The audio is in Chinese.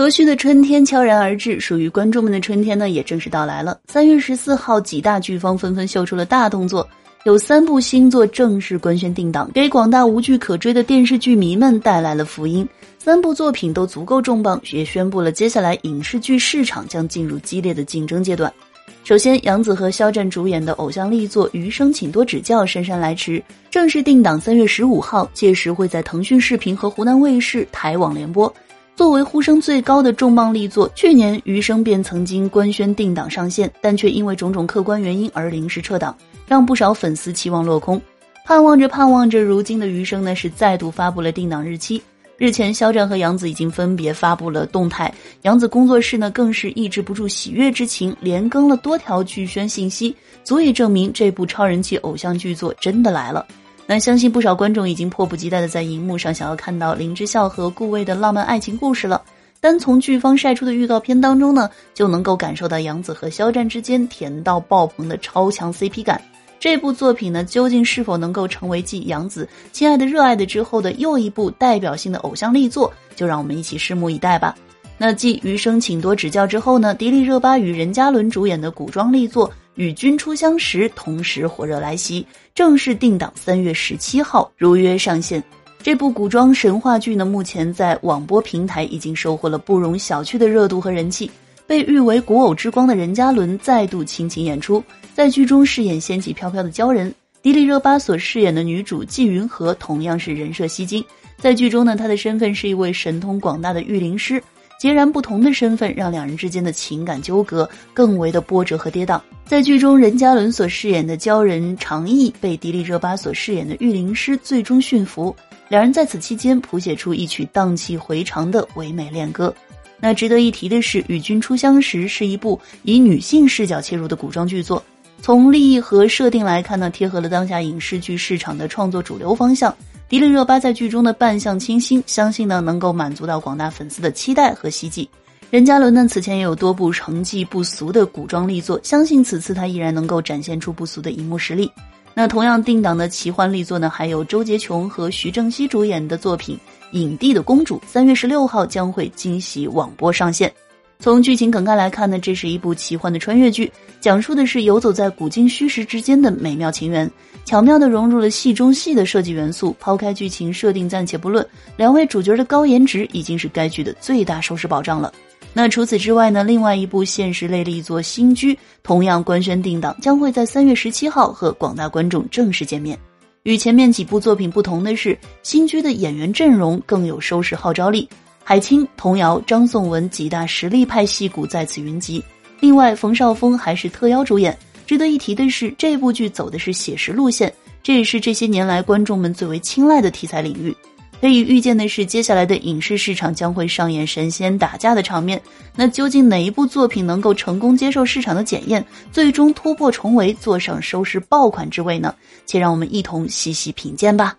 和煦的春天悄然而至，属于观众们的春天呢，也正式到来了。三月十四号，几大剧方纷纷秀出了大动作，有三部新作正式官宣定档，给广大无剧可追的电视剧迷们带来了福音。三部作品都足够重磅，也宣布了接下来影视剧市场将进入激烈的竞争阶段。首先，杨紫和肖战主演的偶像力作《余生，请多指教》姗姗来迟，正式定档三月十五号，届时会在腾讯视频和湖南卫视台网联播。作为呼声最高的重磅力作，去年《余生》便曾经官宣定档上线，但却因为种种客观原因而临时撤档，让不少粉丝期望落空。盼望着盼望着，如今的《余生》呢是再度发布了定档日期。日前，肖战和杨紫已经分别发布了动态，杨紫工作室呢更是抑制不住喜悦之情，连更了多条剧宣信息，足以证明这部超人气偶像剧作真的来了。那相信不少观众已经迫不及待的在荧幕上想要看到林之孝和顾魏的浪漫爱情故事了。单从剧方晒出的预告片当中呢，就能够感受到杨紫和肖战之间甜到爆棚的超强 CP 感。这部作品呢，究竟是否能够成为继杨紫《亲爱的热爱的》之后的又一部代表性的偶像力作，就让我们一起拭目以待吧。那继《余生，请多指教》之后呢，迪丽热巴与任嘉伦主演的古装力作。与君初相识，同时火热来袭，正式定档三月十七号如约上线。这部古装神话剧呢，目前在网播平台已经收获了不容小觑的热度和人气。被誉为古偶之光的任嘉伦再度倾情演出，在剧中饰演仙气飘飘的鲛人。迪丽热巴所饰演的女主纪云禾同样是人设吸睛，在剧中呢，她的身份是一位神通广大的御灵师。截然不同的身份，让两人之间的情感纠葛更为的波折和跌宕。在剧中，任嘉伦所饰演的鲛人长义被迪丽热巴所饰演的御灵师最终驯服，两人在此期间谱写出一曲荡气回肠的唯美恋歌。那值得一提的是，《与君初相识》是一部以女性视角切入的古装剧作，从立意和设定来看呢，贴合了当下影视剧市场的创作主流方向。迪丽热巴在剧中的扮相清新，相信呢能够满足到广大粉丝的期待和希冀。任嘉伦呢此前也有多部成绩不俗的古装力作，相信此次他依然能够展现出不俗的荧幕实力。那同样定档的奇幻力作呢，还有周洁琼和徐正溪主演的作品《影帝的公主》，三月十六号将会惊喜网播上线。从剧情梗概来看呢，这是一部奇幻的穿越剧，讲述的是游走在古今虚实之间的美妙情缘，巧妙地融入了戏中戏的设计元素。抛开剧情设定暂且不论，两位主角的高颜值已经是该剧的最大收视保障了。那除此之外呢，另外一部现实类力作《新居》同样官宣定档，将会在三月十七号和广大观众正式见面。与前面几部作品不同的是，《新居》的演员阵容更有收视号召力。海清、童瑶、张颂文几大实力派戏骨在此云集，另外冯绍峰还是特邀主演。值得一提的是，这部剧走的是写实路线，这也是这些年来观众们最为青睐的题材领域。可以预见的是，接下来的影视市场将会上演神仙打架的场面。那究竟哪一部作品能够成功接受市场的检验，最终突破重围，坐上收视爆款之位呢？且让我们一同细细品鉴吧。